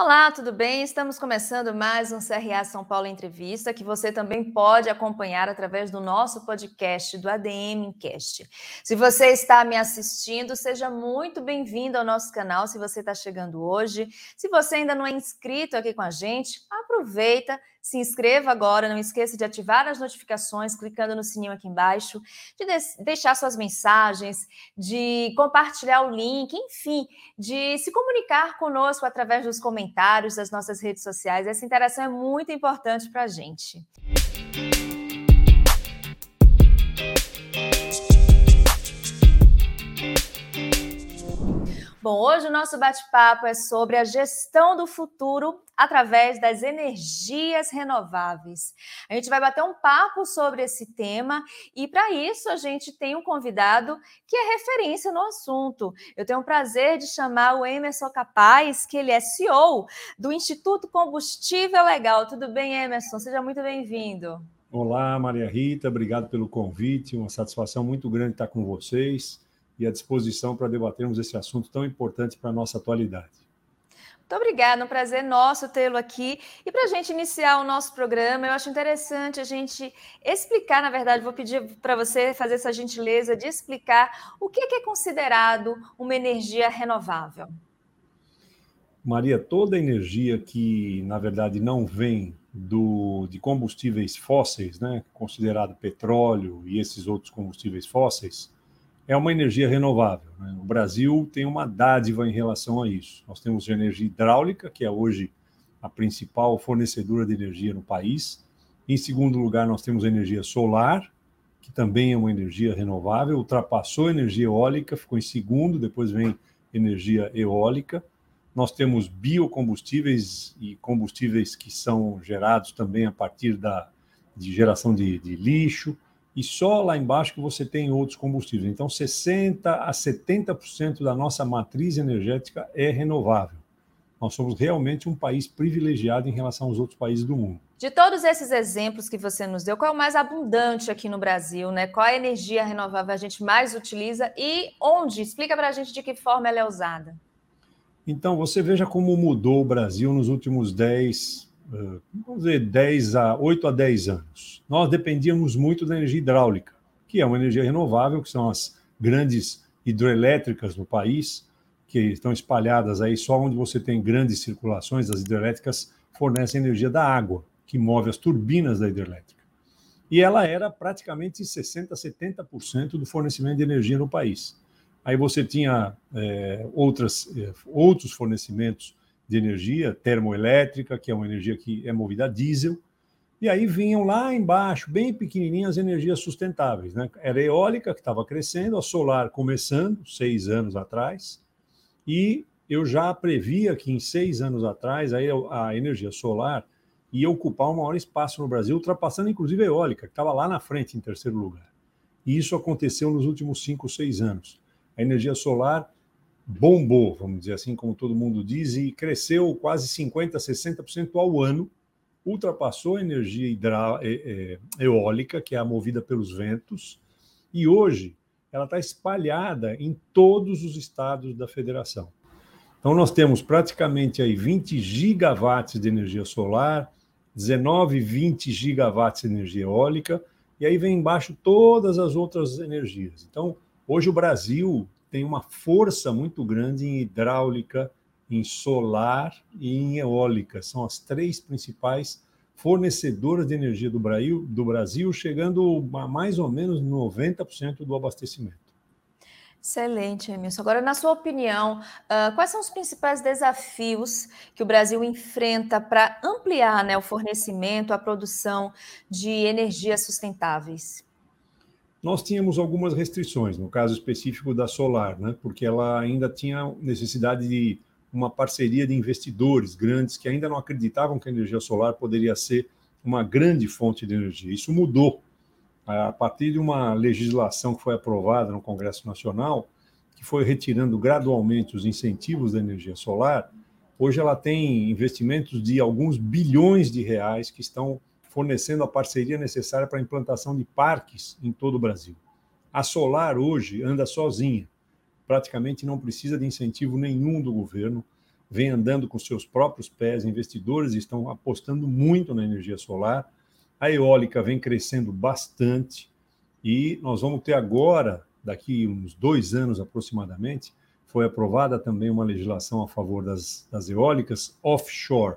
Olá, tudo bem? Estamos começando mais um CRA São Paulo Entrevista, que você também pode acompanhar através do nosso podcast do ADM Cast. Se você está me assistindo, seja muito bem-vindo ao nosso canal. Se você está chegando hoje, se você ainda não é inscrito aqui com a gente, aproveita, se inscreva agora, não esqueça de ativar as notificações clicando no sininho aqui embaixo, de deixar suas mensagens, de compartilhar o link, enfim, de se comunicar conosco através dos comentários das nossas redes sociais. Essa interação é muito importante para a gente. Bom, hoje o nosso bate-papo é sobre a gestão do futuro através das energias renováveis. A gente vai bater um papo sobre esse tema e para isso a gente tem um convidado que é referência no assunto. Eu tenho o prazer de chamar o Emerson Capaz, que ele é CEO do Instituto Combustível Legal. Tudo bem, Emerson? Seja muito bem-vindo. Olá, Maria Rita, obrigado pelo convite, uma satisfação muito grande estar com vocês e à disposição para debatermos esse assunto tão importante para a nossa atualidade. Muito obrigada, um prazer nosso tê-lo aqui. E para a gente iniciar o nosso programa, eu acho interessante a gente explicar, na verdade, vou pedir para você fazer essa gentileza de explicar o que é considerado uma energia renovável. Maria, toda energia que, na verdade, não vem do, de combustíveis fósseis, né, considerado petróleo e esses outros combustíveis fósseis, é uma energia renovável. Né? O Brasil tem uma dádiva em relação a isso. Nós temos energia hidráulica, que é hoje a principal fornecedora de energia no país. Em segundo lugar, nós temos energia solar, que também é uma energia renovável, ultrapassou a energia eólica, ficou em segundo, depois vem energia eólica. Nós temos biocombustíveis e combustíveis que são gerados também a partir da, de geração de, de lixo e só lá embaixo que você tem outros combustíveis. Então, 60% a 70% da nossa matriz energética é renovável. Nós somos realmente um país privilegiado em relação aos outros países do mundo. De todos esses exemplos que você nos deu, qual é o mais abundante aqui no Brasil? Né? Qual é a energia renovável a gente mais utiliza e onde? Explica para a gente de que forma ela é usada. Então, você veja como mudou o Brasil nos últimos 10, vamos dizer, 10 a 8 a 10 anos. Nós dependíamos muito da energia hidráulica, que é uma energia renovável, que são as grandes hidroelétricas no país, que estão espalhadas aí só onde você tem grandes circulações, as hidrelétricas fornecem energia da água, que move as turbinas da hidrelétrica. E ela era praticamente 60%, 70% do fornecimento de energia no país. Aí você tinha é, outras, é, outros fornecimentos de energia termoelétrica, que é uma energia que é movida a diesel, e aí vinham lá embaixo, bem pequenininhas, energias sustentáveis. Né? Era a eólica, que estava crescendo, a solar começando, seis anos atrás, e eu já previa que em seis anos atrás aí a energia solar ia ocupar um maior espaço no Brasil, ultrapassando inclusive a eólica, que estava lá na frente em terceiro lugar. E isso aconteceu nos últimos cinco, seis anos. A energia solar bombou, vamos dizer assim, como todo mundo diz, e cresceu quase 50%, 60% ao ano, ultrapassou a energia hidra... É, é, eólica, que é a movida pelos ventos, e hoje ela está espalhada em todos os estados da federação. Então, nós temos praticamente aí 20 gigawatts de energia solar, 19, 20 gigawatts de energia eólica, e aí vem embaixo todas as outras energias. Então, hoje o Brasil tem uma força muito grande em hidráulica, em solar e em eólica. São as três principais fornecedoras de energia do Brasil, do Brasil chegando a mais ou menos 90% do abastecimento. Excelente, Emilson. Agora, na sua opinião, uh, quais são os principais desafios que o Brasil enfrenta para ampliar né, o fornecimento, a produção de energias sustentáveis? Nós tínhamos algumas restrições, no caso específico da Solar, né, porque ela ainda tinha necessidade de uma parceria de investidores grandes que ainda não acreditavam que a energia solar poderia ser uma grande fonte de energia. Isso mudou a partir de uma legislação que foi aprovada no Congresso Nacional, que foi retirando gradualmente os incentivos da energia solar. Hoje ela tem investimentos de alguns bilhões de reais que estão fornecendo a parceria necessária para a implantação de parques em todo o Brasil. A Solar hoje anda sozinha, praticamente não precisa de incentivo nenhum do governo. vem andando com seus próprios pés, investidores estão apostando muito na energia solar, a eólica vem crescendo bastante e nós vamos ter agora, daqui uns dois anos aproximadamente, foi aprovada também uma legislação a favor das, das eólicas offshore.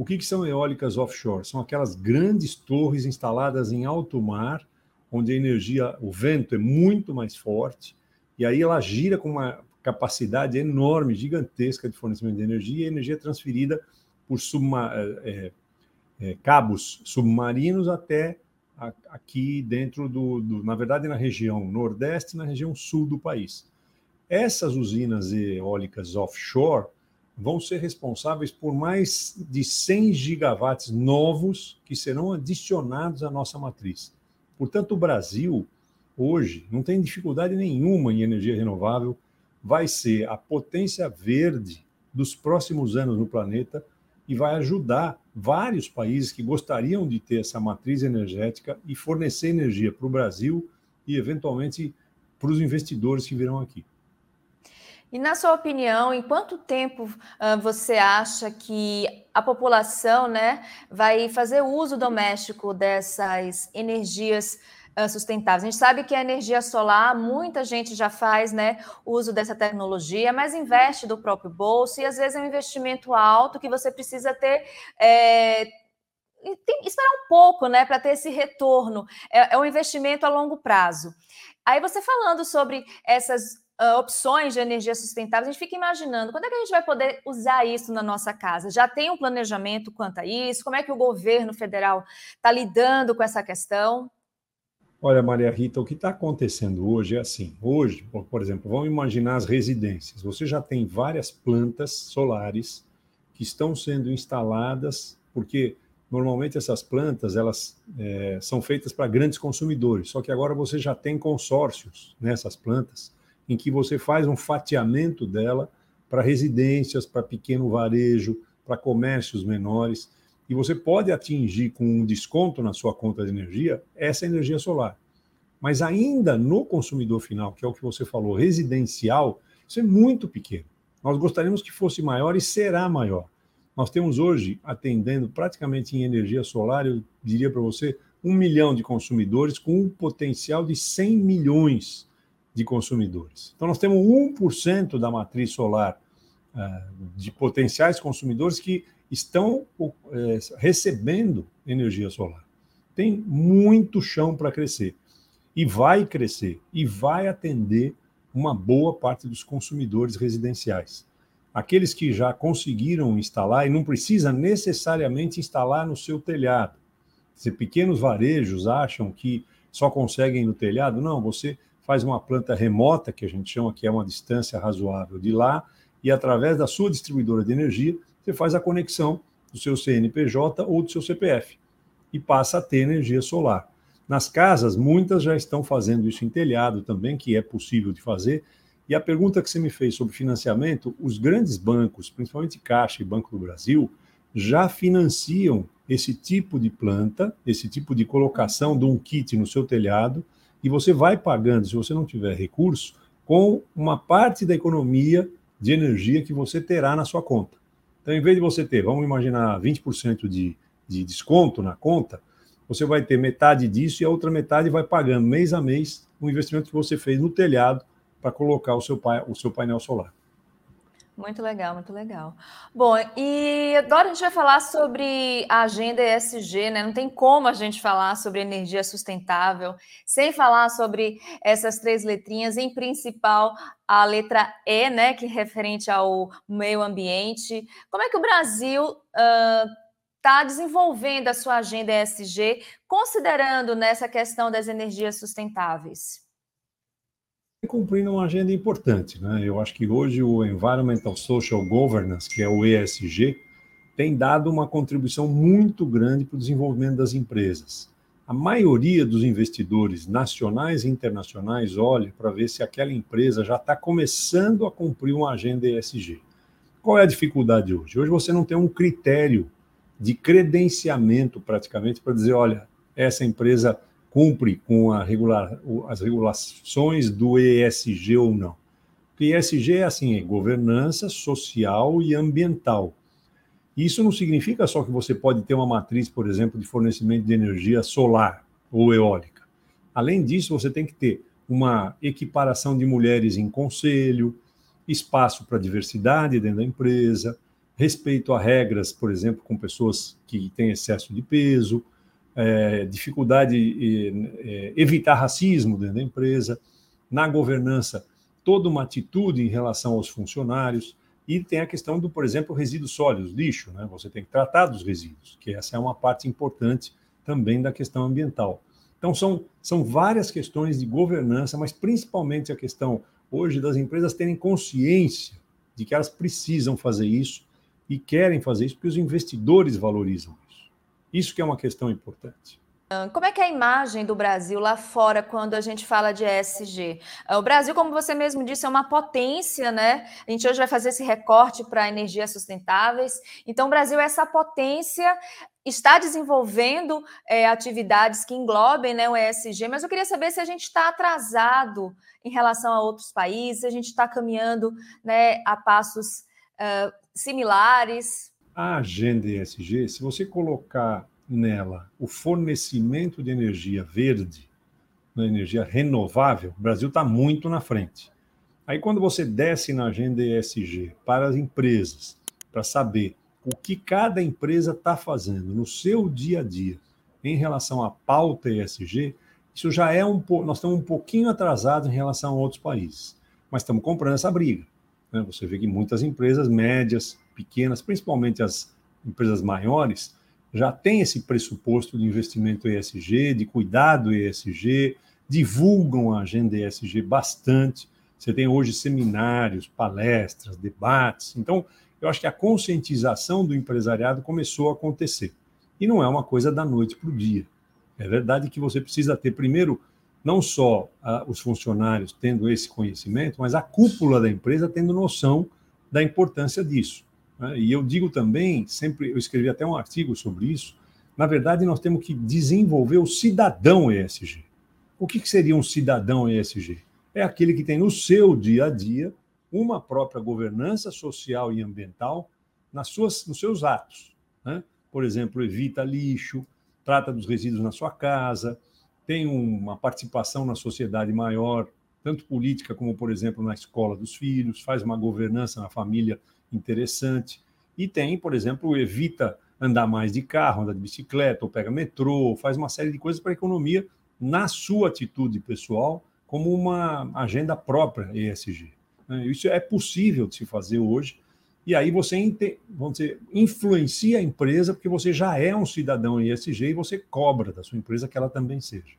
O que, que são eólicas offshore? São aquelas grandes torres instaladas em alto mar, onde a energia, o vento é muito mais forte, e aí ela gira com uma capacidade enorme, gigantesca de fornecimento de energia, e a energia é transferida por é, é, cabos submarinos até a, aqui dentro do, do, na verdade, na região nordeste e na região sul do país. Essas usinas eólicas offshore vão ser responsáveis por mais de 100 gigawatts novos que serão adicionados à nossa matriz. Portanto, o Brasil, hoje, não tem dificuldade nenhuma em energia renovável, vai ser a potência verde dos próximos anos no planeta e vai ajudar vários países que gostariam de ter essa matriz energética e fornecer energia para o Brasil e, eventualmente, para os investidores que virão aqui. E na sua opinião, em quanto tempo uh, você acha que a população né, vai fazer uso doméstico dessas energias uh, sustentáveis? A gente sabe que a energia solar, muita gente já faz né, uso dessa tecnologia, mas investe do próprio bolso e às vezes é um investimento alto que você precisa ter. É, tem, esperar um pouco né, para ter esse retorno. É, é um investimento a longo prazo. Aí você falando sobre essas uh, opções de energia sustentável, a gente fica imaginando quando é que a gente vai poder usar isso na nossa casa? Já tem um planejamento quanto a isso? Como é que o governo federal está lidando com essa questão? Olha, Maria Rita, o que está acontecendo hoje é assim. Hoje, por exemplo, vamos imaginar as residências. Você já tem várias plantas solares que estão sendo instaladas, porque normalmente essas plantas elas é, são feitas para grandes consumidores. Só que agora você já tem consórcios nessas plantas em que você faz um fatiamento dela para residências, para pequeno varejo, para comércios menores, e você pode atingir com um desconto na sua conta de energia essa energia solar. Mas ainda no consumidor final, que é o que você falou, residencial, isso é muito pequeno. Nós gostaríamos que fosse maior e será maior. Nós temos hoje, atendendo praticamente em energia solar, eu diria para você, um milhão de consumidores com um potencial de 100 milhões de consumidores. Então, nós temos 1% da matriz solar uh, de potenciais consumidores que estão uh, recebendo energia solar. Tem muito chão para crescer. E vai crescer. E vai atender uma boa parte dos consumidores residenciais. Aqueles que já conseguiram instalar e não precisa necessariamente instalar no seu telhado. Se pequenos varejos acham que só conseguem no telhado, não, você faz uma planta remota, que a gente chama que é uma distância razoável de lá, e através da sua distribuidora de energia, você faz a conexão do seu CNPJ ou do seu CPF e passa a ter energia solar. Nas casas, muitas já estão fazendo isso em telhado também, que é possível de fazer. E a pergunta que você me fez sobre financiamento, os grandes bancos, principalmente Caixa e Banco do Brasil, já financiam esse tipo de planta, esse tipo de colocação de um kit no seu telhado, e você vai pagando, se você não tiver recurso, com uma parte da economia de energia que você terá na sua conta. Então, em vez de você ter, vamos imaginar, 20% de, de desconto na conta, você vai ter metade disso e a outra metade vai pagando mês a mês o investimento que você fez no telhado para colocar o seu, o seu painel solar. Muito legal, muito legal. Bom, e agora a gente vai falar sobre a agenda ESG, né? Não tem como a gente falar sobre energia sustentável sem falar sobre essas três letrinhas, em principal a letra E, né? Que é referente ao meio ambiente. Como é que o Brasil está uh, desenvolvendo a sua agenda ESG, considerando nessa questão das energias sustentáveis? Cumprindo uma agenda importante. Né? Eu acho que hoje o Environmental Social Governance, que é o ESG, tem dado uma contribuição muito grande para o desenvolvimento das empresas. A maioria dos investidores nacionais e internacionais olha para ver se aquela empresa já está começando a cumprir uma agenda ESG. Qual é a dificuldade hoje? Hoje você não tem um critério de credenciamento praticamente para dizer, olha, essa empresa cumpre com regular, as regulações do ESG ou não. ESG é assim, é governança social e ambiental. Isso não significa só que você pode ter uma matriz, por exemplo, de fornecimento de energia solar ou eólica. Além disso, você tem que ter uma equiparação de mulheres em conselho, espaço para diversidade dentro da empresa, respeito a regras, por exemplo, com pessoas que têm excesso de peso, é, dificuldade é, evitar racismo dentro da empresa, na governança, toda uma atitude em relação aos funcionários, e tem a questão do, por exemplo, resíduos sólidos, lixo, né? Você tem que tratar dos resíduos, que essa é uma parte importante também da questão ambiental. Então, são, são várias questões de governança, mas principalmente a questão hoje das empresas terem consciência de que elas precisam fazer isso e querem fazer isso porque os investidores valorizam isso. Isso que é uma questão importante. Como é que é a imagem do Brasil lá fora quando a gente fala de ESG? O Brasil, como você mesmo disse, é uma potência, né? A gente hoje vai fazer esse recorte para energias sustentáveis. Então, o Brasil é essa potência, está desenvolvendo é, atividades que englobem né, o ESG, mas eu queria saber se a gente está atrasado em relação a outros países, se a gente está caminhando né, a passos uh, similares. A agenda ESG, se você colocar nela o fornecimento de energia verde, na energia renovável, o Brasil está muito na frente. Aí, quando você desce na agenda ESG para as empresas, para saber o que cada empresa está fazendo no seu dia a dia em relação à pauta ESG, isso já é um pouco. Nós estamos um pouquinho atrasados em relação a outros países, mas estamos comprando essa briga. Né? Você vê que muitas empresas médias, pequenas, principalmente as empresas maiores, já tem esse pressuposto de investimento ESG, de cuidado ESG, divulgam a agenda ESG bastante. Você tem hoje seminários, palestras, debates. Então, eu acho que a conscientização do empresariado começou a acontecer. E não é uma coisa da noite para o dia. É verdade que você precisa ter, primeiro, não só uh, os funcionários tendo esse conhecimento, mas a cúpula da empresa tendo noção da importância disso. Né? E eu digo também, sempre, eu escrevi até um artigo sobre isso, na verdade, nós temos que desenvolver o cidadão ESG. O que, que seria um cidadão ESG? É aquele que tem no seu dia a dia uma própria governança social e ambiental nas suas, nos seus atos. Né? Por exemplo, evita lixo, trata dos resíduos na sua casa, tem uma participação na sociedade maior, tanto política como, por exemplo, na escola dos filhos, faz uma governança na família interessante. E tem, por exemplo, evita andar mais de carro, andar de bicicleta, ou pega metrô, faz uma série de coisas para a economia na sua atitude pessoal, como uma agenda própria ESG. Né? Isso é possível de se fazer hoje. E aí você vamos dizer, influencia a empresa, porque você já é um cidadão ESG e você cobra da sua empresa que ela também seja.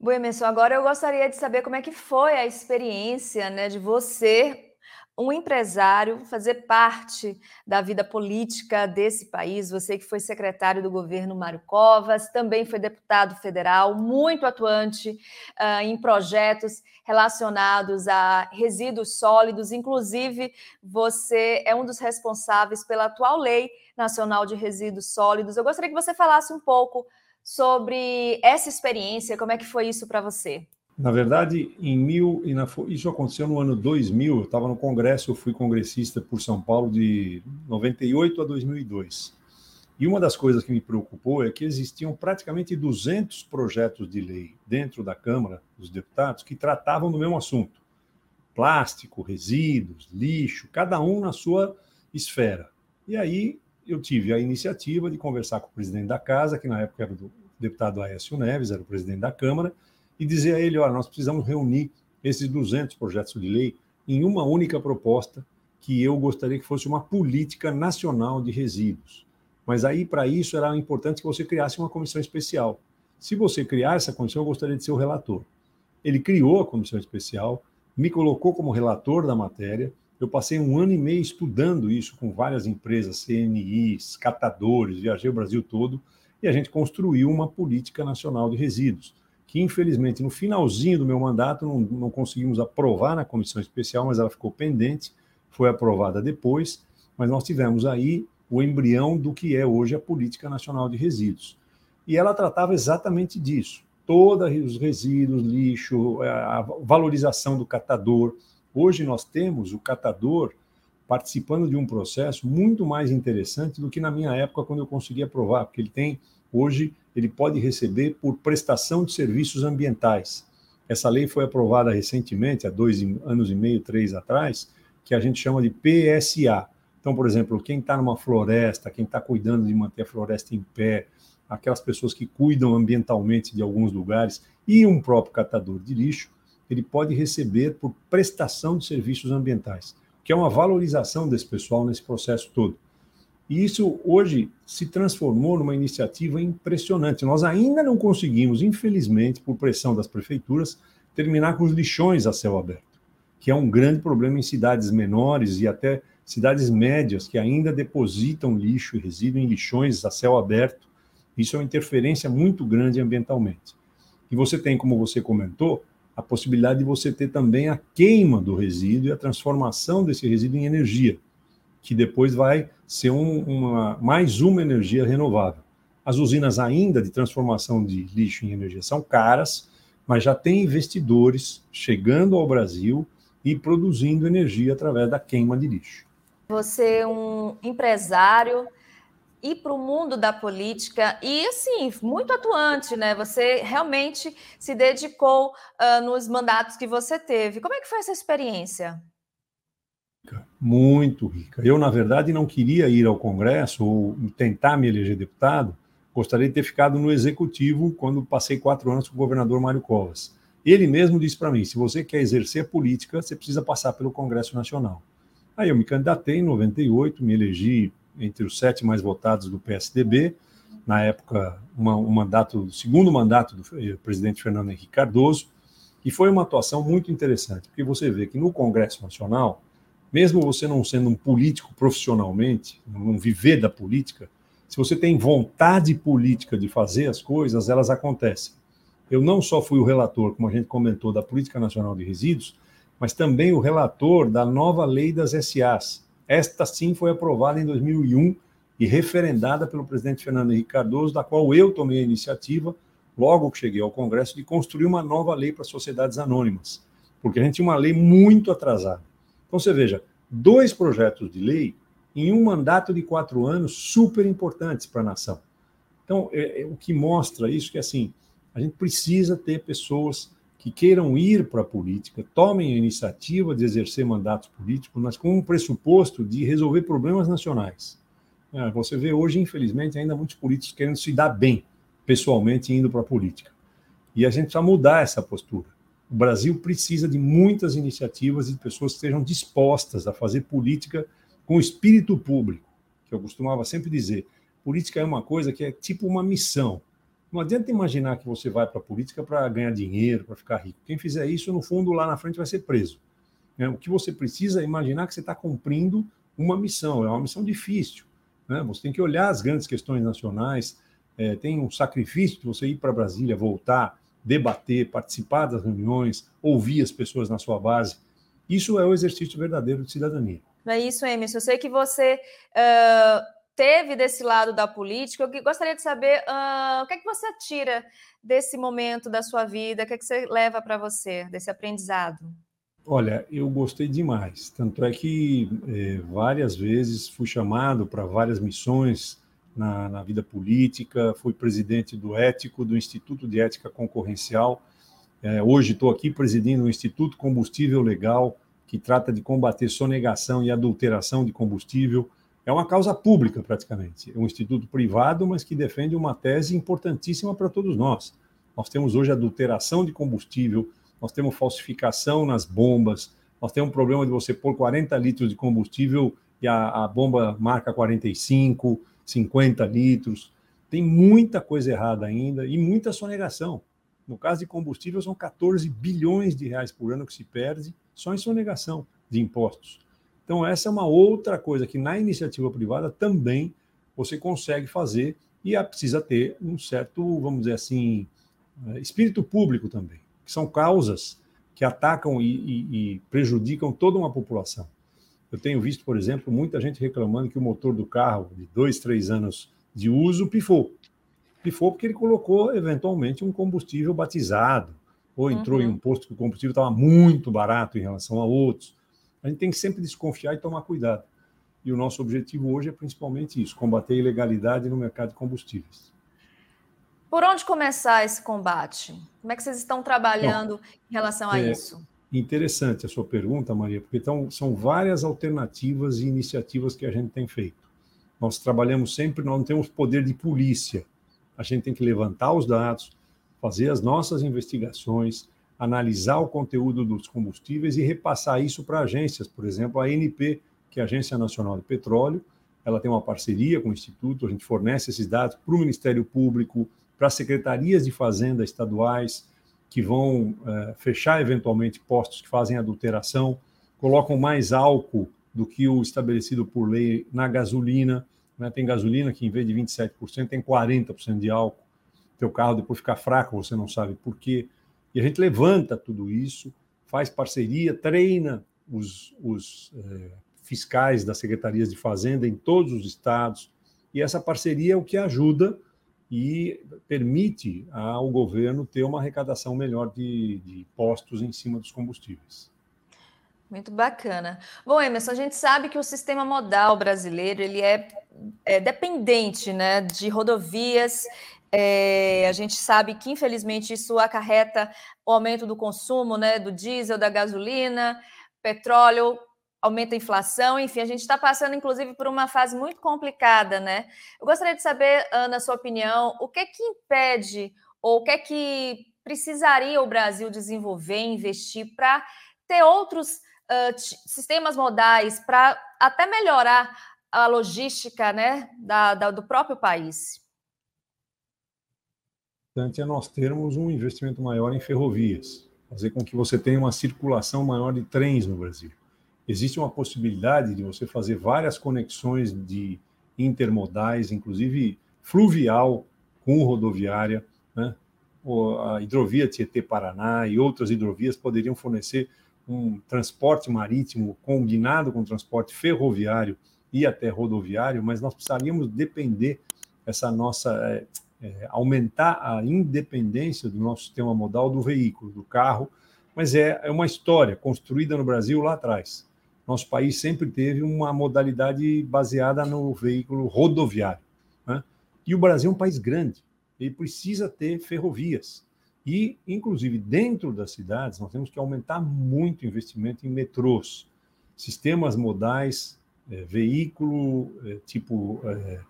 Bom, Emerson, agora eu gostaria de saber como é que foi a experiência né, de você um empresário, fazer parte da vida política desse país. Você que foi secretário do governo Mário Covas, também foi deputado federal, muito atuante uh, em projetos relacionados a resíduos sólidos. Inclusive, você é um dos responsáveis pela atual Lei Nacional de Resíduos Sólidos. Eu gostaria que você falasse um pouco sobre essa experiência, como é que foi isso para você? Na verdade, em mil, isso aconteceu no ano 2000, eu estava no Congresso, eu fui congressista por São Paulo de 98 a 2002. E uma das coisas que me preocupou é que existiam praticamente 200 projetos de lei dentro da Câmara dos Deputados que tratavam do mesmo assunto: plástico, resíduos, lixo, cada um na sua esfera. E aí eu tive a iniciativa de conversar com o presidente da casa, que na época era o deputado Aécio Neves, era o presidente da Câmara, e dizer a ele: olha, nós precisamos reunir esses 200 projetos de lei em uma única proposta que eu gostaria que fosse uma política nacional de resíduos. Mas aí, para isso, era importante que você criasse uma comissão especial. Se você criar essa comissão, eu gostaria de ser o relator. Ele criou a comissão especial, me colocou como relator da matéria. Eu passei um ano e meio estudando isso com várias empresas, CNIs, catadores, viajei o Brasil todo, e a gente construiu uma política nacional de resíduos que infelizmente no finalzinho do meu mandato não, não conseguimos aprovar na comissão especial, mas ela ficou pendente, foi aprovada depois, mas nós tivemos aí o embrião do que é hoje a Política Nacional de Resíduos. E ela tratava exatamente disso, todos os resíduos, lixo, a valorização do catador, Hoje nós temos o catador participando de um processo muito mais interessante do que na minha época, quando eu conseguia provar, porque ele tem, hoje, ele pode receber por prestação de serviços ambientais. Essa lei foi aprovada recentemente, há dois anos e meio, três atrás, que a gente chama de PSA. Então, por exemplo, quem está numa floresta, quem está cuidando de manter a floresta em pé, aquelas pessoas que cuidam ambientalmente de alguns lugares e um próprio catador de lixo, ele pode receber por prestação de serviços ambientais, que é uma valorização desse pessoal nesse processo todo. E isso hoje se transformou numa iniciativa impressionante. Nós ainda não conseguimos, infelizmente, por pressão das prefeituras, terminar com os lixões a céu aberto, que é um grande problema em cidades menores e até cidades médias que ainda depositam lixo e resíduo em lixões a céu aberto. Isso é uma interferência muito grande ambientalmente. E você tem, como você comentou, a possibilidade de você ter também a queima do resíduo e a transformação desse resíduo em energia, que depois vai ser um, uma, mais uma energia renovável. As usinas ainda de transformação de lixo em energia são caras, mas já tem investidores chegando ao Brasil e produzindo energia através da queima de lixo. Você é um empresário ir para o mundo da política e assim muito atuante, né? Você realmente se dedicou uh, nos mandatos que você teve. Como é que foi essa experiência? Muito rica. Eu, na verdade, não queria ir ao Congresso ou tentar me eleger deputado. Gostaria de ter ficado no executivo quando passei quatro anos com o governador Mário Covas. Ele mesmo disse para mim: se você quer exercer política, você precisa passar pelo Congresso Nacional. Aí eu me candidatei em 98, me elegi entre os sete mais votados do PSDB, na época, uma, um mandato, segundo mandato do eh, presidente Fernando Henrique Cardoso, e foi uma atuação muito interessante, porque você vê que no Congresso Nacional, mesmo você não sendo um político profissionalmente, não viver da política, se você tem vontade política de fazer as coisas, elas acontecem. Eu não só fui o relator, como a gente comentou, da Política Nacional de Resíduos, mas também o relator da nova lei das SAs, esta sim foi aprovada em 2001 e referendada pelo presidente Fernando Henrique Cardoso, da qual eu tomei a iniciativa, logo que cheguei ao Congresso, de construir uma nova lei para sociedades anônimas, porque a gente tinha uma lei muito atrasada. Então você veja, dois projetos de lei em um mandato de quatro anos super importantes para a nação. Então, é, é, o que mostra isso é que assim a gente precisa ter pessoas que queiram ir para a política tomem a iniciativa de exercer mandatos políticos, mas com um pressuposto de resolver problemas nacionais. É, você vê hoje, infelizmente, ainda muitos políticos querendo se dar bem pessoalmente indo para a política. E a gente precisa mudar essa postura. O Brasil precisa de muitas iniciativas e de pessoas que estejam dispostas a fazer política com espírito público, que eu costumava sempre dizer. Política é uma coisa que é tipo uma missão. Não adianta imaginar que você vai para a política para ganhar dinheiro, para ficar rico. Quem fizer isso, no fundo, lá na frente vai ser preso. Né? O que você precisa é imaginar que você está cumprindo uma missão. É uma missão difícil. Né? Você tem que olhar as grandes questões nacionais. É, tem um sacrifício de você ir para Brasília, voltar, debater, participar das reuniões, ouvir as pessoas na sua base. Isso é o exercício verdadeiro de cidadania. É isso, Emerson. Eu sei que você uh teve desse lado da política, eu gostaria de saber uh, o que é que você tira desse momento da sua vida, o que é que você leva para você, desse aprendizado? Olha, eu gostei demais. Tanto é que é, várias vezes fui chamado para várias missões na, na, vida política, fui presidente do Ético, do Instituto de Ética Concorrencial. É, hoje estou aqui presidindo o Instituto Combustível Legal, que trata de combater sonegação e adulteração de combustível é uma causa pública, praticamente. É um instituto privado, mas que defende uma tese importantíssima para todos nós. Nós temos hoje adulteração de combustível, nós temos falsificação nas bombas, nós temos um problema de você pôr 40 litros de combustível e a, a bomba marca 45, 50 litros. Tem muita coisa errada ainda e muita sonegação. No caso de combustível, são 14 bilhões de reais por ano que se perde só em sonegação de impostos. Então, essa é uma outra coisa que na iniciativa privada também você consegue fazer e precisa ter um certo, vamos dizer assim, eh, espírito público também, que são causas que atacam e, e, e prejudicam toda uma população. Eu tenho visto, por exemplo, muita gente reclamando que o motor do carro, de dois, três anos de uso, pifou. Pifou porque ele colocou, eventualmente, um combustível batizado, ou entrou uhum. em um posto que o combustível estava muito barato em relação a outros. A gente tem que sempre desconfiar e tomar cuidado. E o nosso objetivo hoje é principalmente isso: combater a ilegalidade no mercado de combustíveis. Por onde começar esse combate? Como é que vocês estão trabalhando Bom, em relação a é isso? Interessante a sua pergunta, Maria, porque então, são várias alternativas e iniciativas que a gente tem feito. Nós trabalhamos sempre, nós não temos poder de polícia. A gente tem que levantar os dados, fazer as nossas investigações, analisar o conteúdo dos combustíveis e repassar isso para agências, por exemplo, a ANP, que é a Agência Nacional de Petróleo, ela tem uma parceria com o Instituto, a gente fornece esses dados para o Ministério Público, para as secretarias de Fazenda estaduais, que vão é, fechar eventualmente postos que fazem adulteração, colocam mais álcool do que o estabelecido por lei na gasolina. Né? Tem gasolina que, em vez de 27%, tem 40% de álcool. Teu carro depois fica fraco, você não sabe por quê. E a gente levanta tudo isso, faz parceria, treina os, os é, fiscais das secretarias de Fazenda em todos os estados. E essa parceria é o que ajuda e permite ao governo ter uma arrecadação melhor de, de impostos em cima dos combustíveis. Muito bacana. Bom, Emerson, a gente sabe que o sistema modal brasileiro ele é, é dependente né, de rodovias. É, a gente sabe que, infelizmente, isso acarreta o aumento do consumo né, do diesel, da gasolina, petróleo, aumenta a inflação, enfim, a gente está passando, inclusive, por uma fase muito complicada, né? Eu gostaria de saber, Ana, sua opinião, o que é que impede, ou o que é que precisaria o Brasil desenvolver, investir para ter outros uh, sistemas modais, para até melhorar a logística né, da, da, do próprio país? Importante é nós termos um investimento maior em ferrovias, fazer com que você tenha uma circulação maior de trens no Brasil existe uma possibilidade de você fazer várias conexões de intermodais, inclusive fluvial com rodoviária, né? a hidrovia Tietê-Paraná e outras hidrovias poderiam fornecer um transporte marítimo combinado com transporte ferroviário e até rodoviário, mas nós precisaríamos depender essa nossa é, é, aumentar a independência do nosso sistema modal do veículo, do carro, mas é, é uma história construída no Brasil lá atrás nosso país sempre teve uma modalidade baseada no veículo rodoviário. Né? E o Brasil é um país grande, ele precisa ter ferrovias. E, inclusive, dentro das cidades, nós temos que aumentar muito o investimento em metrôs, sistemas modais, é, veículo é, tipo é,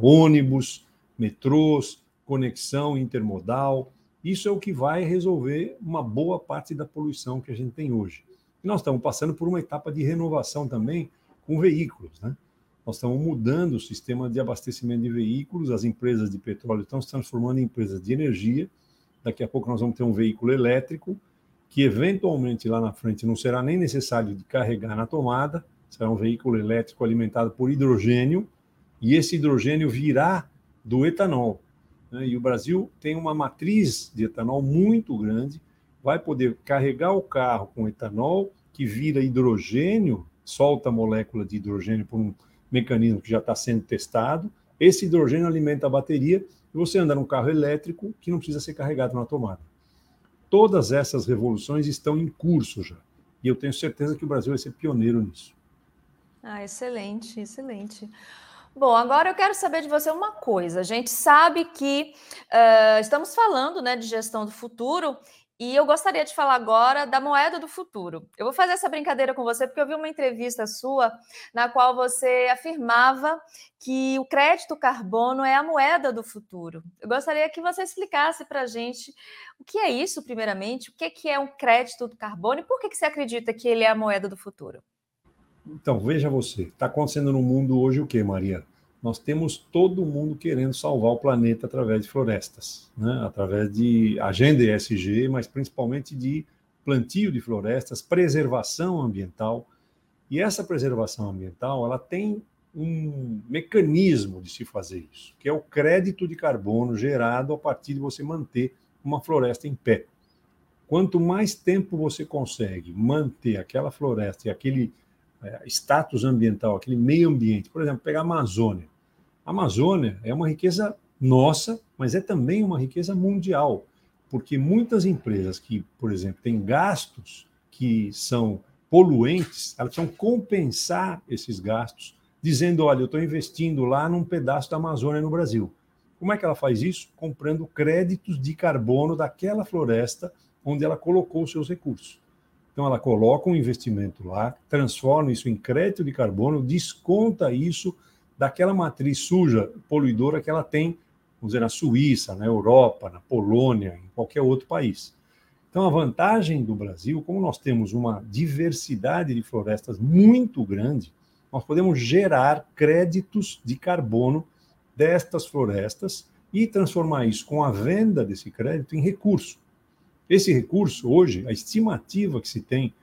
ônibus, metrôs, conexão intermodal. Isso é o que vai resolver uma boa parte da poluição que a gente tem hoje. E nós estamos passando por uma etapa de renovação também com veículos, né? Nós estamos mudando o sistema de abastecimento de veículos, as empresas de petróleo estão se transformando em empresas de energia. Daqui a pouco nós vamos ter um veículo elétrico que eventualmente lá na frente não será nem necessário de carregar na tomada, será um veículo elétrico alimentado por hidrogênio e esse hidrogênio virá do etanol. Né? E o Brasil tem uma matriz de etanol muito grande vai poder carregar o carro com etanol, que vira hidrogênio, solta a molécula de hidrogênio por um mecanismo que já está sendo testado. Esse hidrogênio alimenta a bateria e você anda num carro elétrico que não precisa ser carregado na tomada. Todas essas revoluções estão em curso já. E eu tenho certeza que o Brasil vai ser pioneiro nisso. Ah, excelente, excelente. Bom, agora eu quero saber de você uma coisa. A gente sabe que uh, estamos falando né, de gestão do futuro e eu gostaria de falar agora da moeda do futuro. Eu vou fazer essa brincadeira com você porque eu vi uma entrevista sua na qual você afirmava que o crédito carbono é a moeda do futuro. Eu gostaria que você explicasse para a gente o que é isso, primeiramente, o que é um crédito carbono e por que você acredita que ele é a moeda do futuro. Então, veja você, está acontecendo no mundo hoje o que, Maria? Nós temos todo mundo querendo salvar o planeta através de florestas, né? através de agenda ESG, mas principalmente de plantio de florestas, preservação ambiental. E essa preservação ambiental, ela tem um mecanismo de se fazer isso, que é o crédito de carbono gerado a partir de você manter uma floresta em pé. Quanto mais tempo você consegue manter aquela floresta e aquele é, status ambiental, aquele meio ambiente, por exemplo, pegar a Amazônia. A Amazônia é uma riqueza nossa, mas é também uma riqueza mundial. porque muitas empresas que, por exemplo, têm gastos que são poluentes, elas precisam compensar esses gastos, dizendo: olha, eu estou investindo lá num pedaço da Amazônia no Brasil. Como é que ela faz isso? Comprando créditos de carbono daquela floresta onde ela colocou os seus recursos. Então, ela coloca um investimento lá, transforma isso em crédito de carbono, desconta isso daquela matriz suja, poluidora que ela tem, vamos dizer, na Suíça, na Europa, na Polônia, em qualquer outro país. Então, a vantagem do Brasil, como nós temos uma diversidade de florestas muito grande, nós podemos gerar créditos de carbono destas florestas e transformar isso com a venda desse crédito em recurso. Esse recurso, hoje, a estimativa que se tem,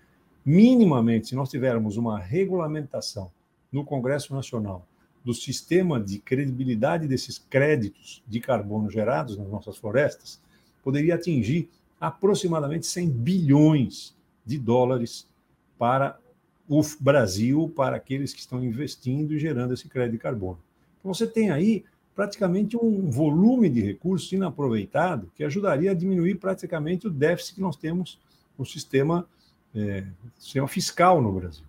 minimamente, se nós tivermos uma regulamentação no Congresso Nacional do sistema de credibilidade desses créditos de carbono gerados nas nossas florestas, poderia atingir aproximadamente 100 bilhões de dólares para o Brasil, para aqueles que estão investindo e gerando esse crédito de carbono. Então, você tem aí praticamente um volume de recursos inaproveitado que ajudaria a diminuir praticamente o déficit que nós temos no sistema, é, sistema fiscal no Brasil.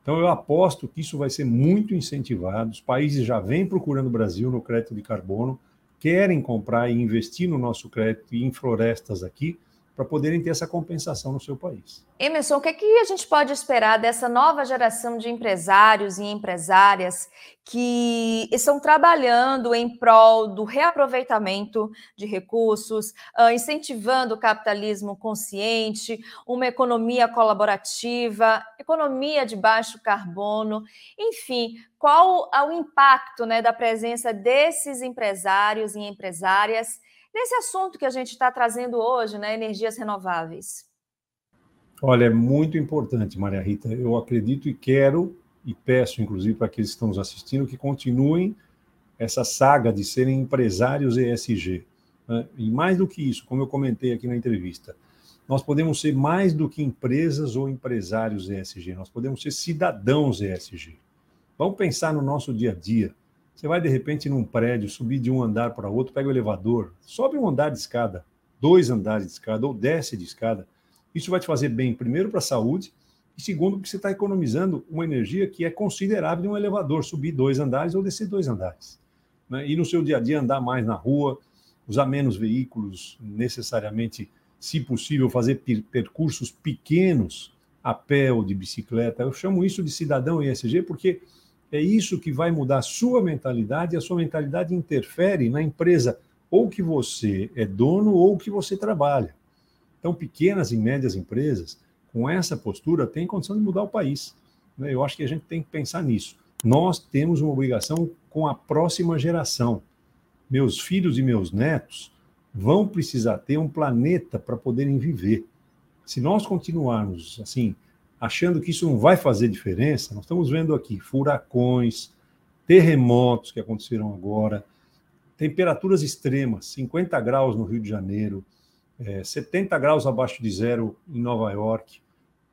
Então, eu aposto que isso vai ser muito incentivado. Os países já vêm procurando o Brasil no crédito de carbono, querem comprar e investir no nosso crédito e em florestas aqui, para poderem ter essa compensação no seu país. Emerson, o que, é que a gente pode esperar dessa nova geração de empresários e empresárias que estão trabalhando em prol do reaproveitamento de recursos, ah, incentivando o capitalismo consciente, uma economia colaborativa, economia de baixo carbono, enfim, qual o impacto né, da presença desses empresários e empresárias nesse assunto que a gente está trazendo hoje, né, energias renováveis? Olha, é muito importante, Maria Rita. Eu acredito e quero e peço, inclusive, para aqueles que estão nos assistindo, que continuem essa saga de serem empresários ESG. Né? E mais do que isso, como eu comentei aqui na entrevista, nós podemos ser mais do que empresas ou empresários ESG, nós podemos ser cidadãos ESG. Vamos pensar no nosso dia a dia. Você vai, de repente, num prédio, subir de um andar para outro, pega o elevador, sobe um andar de escada, dois andares de escada, ou desce de escada. Isso vai te fazer bem, primeiro, para a saúde, e segundo, porque você está economizando uma energia que é considerável de um elevador, subir dois andares ou descer dois andares. Né? E no seu dia a dia, andar mais na rua, usar menos veículos, necessariamente, se possível, fazer percursos pequenos a pé ou de bicicleta. Eu chamo isso de cidadão ESG porque é isso que vai mudar a sua mentalidade, e a sua mentalidade interfere na empresa ou que você é dono ou que você trabalha. Então, pequenas e médias empresas, com essa postura, têm condição de mudar o país. Né? Eu acho que a gente tem que pensar nisso. Nós temos uma obrigação com a próxima geração. Meus filhos e meus netos vão precisar ter um planeta para poderem viver. Se nós continuarmos assim, achando que isso não vai fazer diferença, nós estamos vendo aqui furacões, terremotos que aconteceram agora, temperaturas extremas, 50 graus no Rio de Janeiro, é, 70 graus abaixo de zero em Nova York.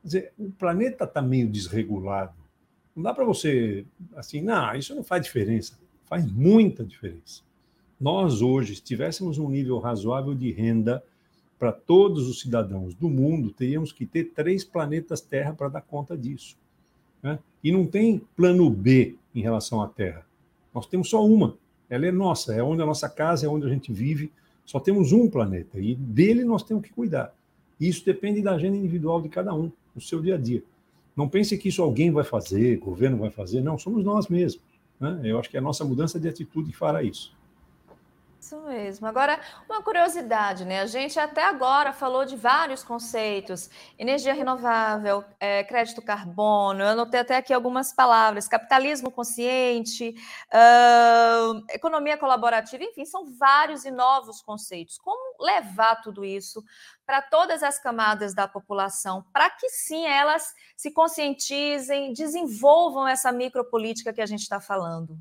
Quer dizer, o planeta está meio desregulado. Não dá para você, assim, não, isso não faz diferença. Faz muita diferença. Nós, hoje, se tivéssemos um nível razoável de renda, para todos os cidadãos do mundo, teríamos que ter três planetas Terra para dar conta disso. Né? E não tem plano B em relação à Terra. Nós temos só uma. Ela é nossa, é onde a nossa casa, é onde a gente vive. Só temos um planeta e dele nós temos que cuidar. E isso depende da agenda individual de cada um, no seu dia a dia. Não pense que isso alguém vai fazer, governo vai fazer. Não, somos nós mesmos. Né? Eu acho que é a nossa mudança de atitude que fará isso. Isso mesmo. Agora, uma curiosidade, né? A gente até agora falou de vários conceitos: energia renovável, é, crédito carbono, eu anotei até aqui algumas palavras: capitalismo consciente, uh, economia colaborativa, enfim, são vários e novos conceitos. Como levar tudo isso para todas as camadas da população, para que sim elas se conscientizem, desenvolvam essa micropolítica que a gente está falando?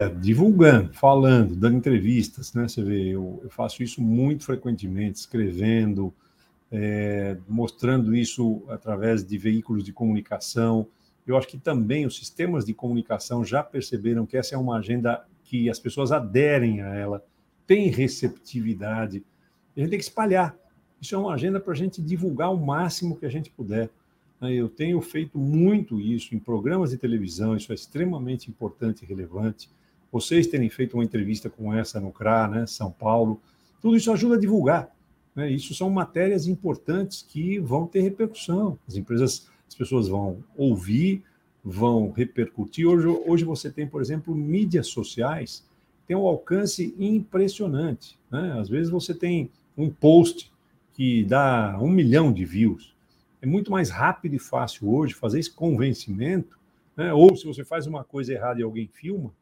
É, divulgando, falando, dando entrevistas, né? Você vê, eu, eu faço isso muito frequentemente, escrevendo, é, mostrando isso através de veículos de comunicação. Eu acho que também os sistemas de comunicação já perceberam que essa é uma agenda que as pessoas aderem a ela, tem receptividade. A gente tem que espalhar. Isso é uma agenda para a gente divulgar o máximo que a gente puder. Né? Eu tenho feito muito isso em programas de televisão, isso é extremamente importante e relevante. Vocês terem feito uma entrevista como essa no CRA, né, São Paulo, tudo isso ajuda a divulgar. Né? Isso são matérias importantes que vão ter repercussão. As empresas, as pessoas vão ouvir, vão repercutir. Hoje, hoje você tem, por exemplo, mídias sociais, tem um alcance impressionante. Né? Às vezes você tem um post que dá um milhão de views. É muito mais rápido e fácil hoje fazer esse convencimento. Né? Ou se você faz uma coisa errada e alguém filma,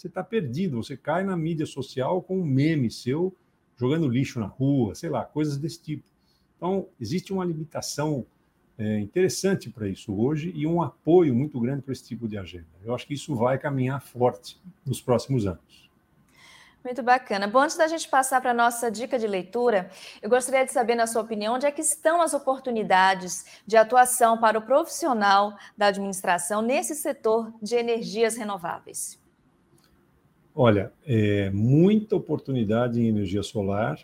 você está perdido. Você cai na mídia social com um meme seu jogando lixo na rua, sei lá, coisas desse tipo. Então, existe uma limitação é, interessante para isso hoje e um apoio muito grande para esse tipo de agenda. Eu acho que isso vai caminhar forte nos próximos anos. Muito bacana. Bom, antes da gente passar para a nossa dica de leitura, eu gostaria de saber, na sua opinião, onde é que estão as oportunidades de atuação para o profissional da administração nesse setor de energias renováveis? Olha, é, muita oportunidade em energia solar.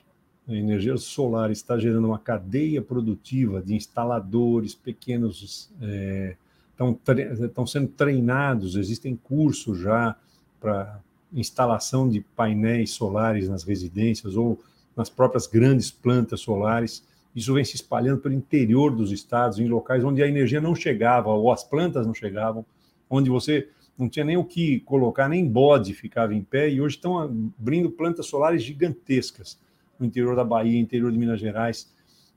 A energia solar está gerando uma cadeia produtiva de instaladores, pequenos. É, estão, estão sendo treinados, existem cursos já para instalação de painéis solares nas residências ou nas próprias grandes plantas solares. Isso vem se espalhando pelo interior dos estados, em locais onde a energia não chegava, ou as plantas não chegavam, onde você não tinha nem o que colocar, nem bode ficava em pé, e hoje estão abrindo plantas solares gigantescas no interior da Bahia, interior de Minas Gerais.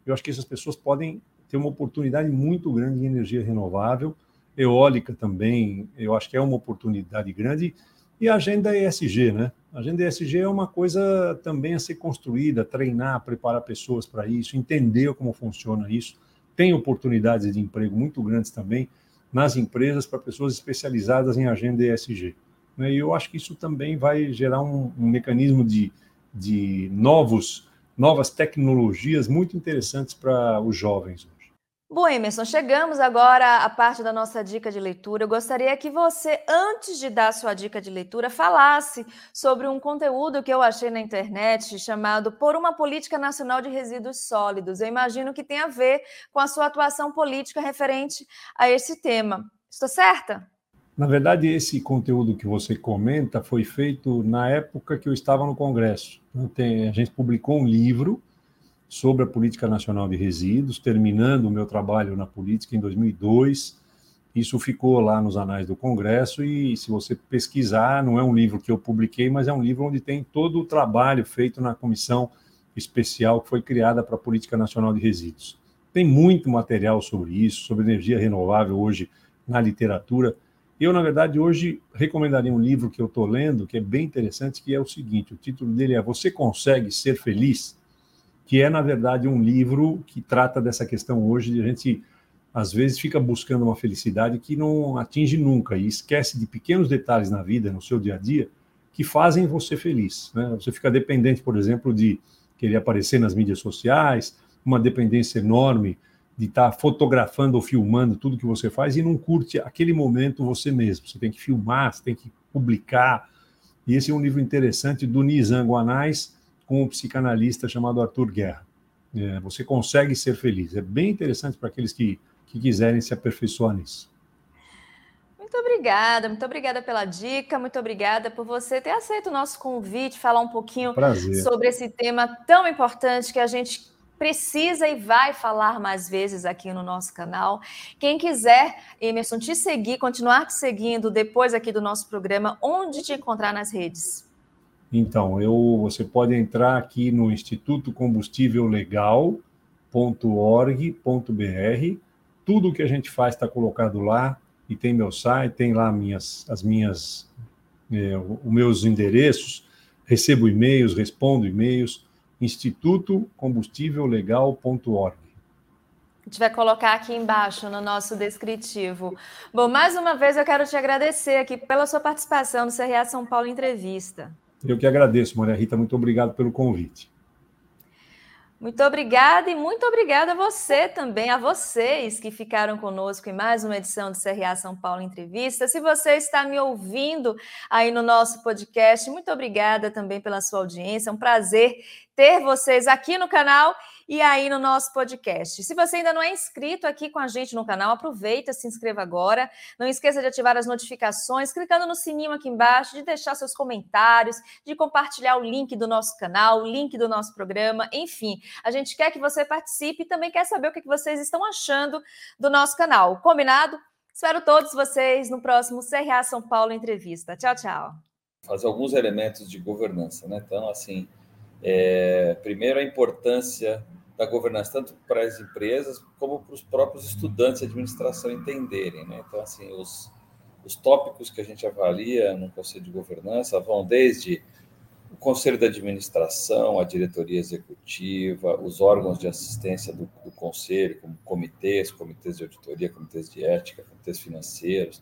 Eu acho que essas pessoas podem ter uma oportunidade muito grande em energia renovável, eólica também, eu acho que é uma oportunidade grande, e a agenda ESG, né? A agenda ESG é uma coisa também a ser construída, treinar, preparar pessoas para isso, entender como funciona isso. Tem oportunidades de emprego muito grandes também nas empresas para pessoas especializadas em agenda ESG. Né? E eu acho que isso também vai gerar um, um mecanismo de, de novos, novas tecnologias muito interessantes para os jovens. Bom, Emerson, chegamos agora à parte da nossa dica de leitura. Eu gostaria que você, antes de dar sua dica de leitura, falasse sobre um conteúdo que eu achei na internet chamado Por uma Política Nacional de Resíduos Sólidos. Eu imagino que tem a ver com a sua atuação política referente a esse tema. Estou certa? Na verdade, esse conteúdo que você comenta foi feito na época que eu estava no Congresso. a gente publicou um livro sobre a Política Nacional de Resíduos, terminando o meu trabalho na política em 2002. Isso ficou lá nos anais do Congresso e, se você pesquisar, não é um livro que eu publiquei, mas é um livro onde tem todo o trabalho feito na comissão especial que foi criada para a Política Nacional de Resíduos. Tem muito material sobre isso, sobre energia renovável hoje na literatura. Eu, na verdade, hoje recomendaria um livro que eu estou lendo, que é bem interessante, que é o seguinte: o título dele é Você Consegue Ser Feliz? Que é, na verdade, um livro que trata dessa questão hoje de a gente, às vezes, fica buscando uma felicidade que não atinge nunca e esquece de pequenos detalhes na vida, no seu dia a dia, que fazem você feliz. Né? Você fica dependente, por exemplo, de querer aparecer nas mídias sociais, uma dependência enorme de estar fotografando ou filmando tudo que você faz e não curte aquele momento você mesmo. Você tem que filmar, você tem que publicar. E esse é um livro interessante do Nizam Guanais, com um psicanalista chamado Arthur Guerra. É, você consegue ser feliz. É bem interessante para aqueles que, que quiserem se aperfeiçoar nisso. Muito obrigada, muito obrigada pela dica, muito obrigada por você ter aceito o nosso convite, falar um pouquinho Prazer. sobre esse tema tão importante que a gente precisa e vai falar mais vezes aqui no nosso canal. Quem quiser, Emerson, te seguir, continuar te seguindo depois aqui do nosso programa, onde te encontrar nas redes? Então, eu, você pode entrar aqui no Instituto Combustível Legal.org.br. Tudo que a gente faz está colocado lá e tem meu site, tem lá minhas, as minhas, é, os meus endereços. Recebo e-mails, respondo e-mails. Instituto Combustível Legal.org. A gente vai colocar aqui embaixo no nosso descritivo. Bom, mais uma vez eu quero te agradecer aqui pela sua participação no CRA São Paulo Entrevista. Eu que agradeço, Maria Rita. Muito obrigado pelo convite. Muito obrigada e muito obrigada a você também, a vocês que ficaram conosco em mais uma edição do CRA São Paulo Entrevista. Se você está me ouvindo aí no nosso podcast, muito obrigada também pela sua audiência. É um prazer ter vocês aqui no canal e aí no nosso podcast. Se você ainda não é inscrito aqui com a gente no canal, aproveita, se inscreva agora. Não esqueça de ativar as notificações, clicando no sininho aqui embaixo, de deixar seus comentários, de compartilhar o link do nosso canal, o link do nosso programa, enfim. A gente quer que você participe e também quer saber o que vocês estão achando do nosso canal. Combinado? Espero todos vocês no próximo CRA São Paulo Entrevista. Tchau, tchau. Fazer alguns elementos de governança, né? Então, assim, é, primeiro a importância da governança, tanto para as empresas como para os próprios estudantes de administração entenderem. Né? Então, assim, os, os tópicos que a gente avalia no Conselho de Governança vão desde o Conselho de Administração, a diretoria executiva, os órgãos de assistência do, do Conselho, como comitês, comitês de auditoria, comitês de ética, comitês financeiros,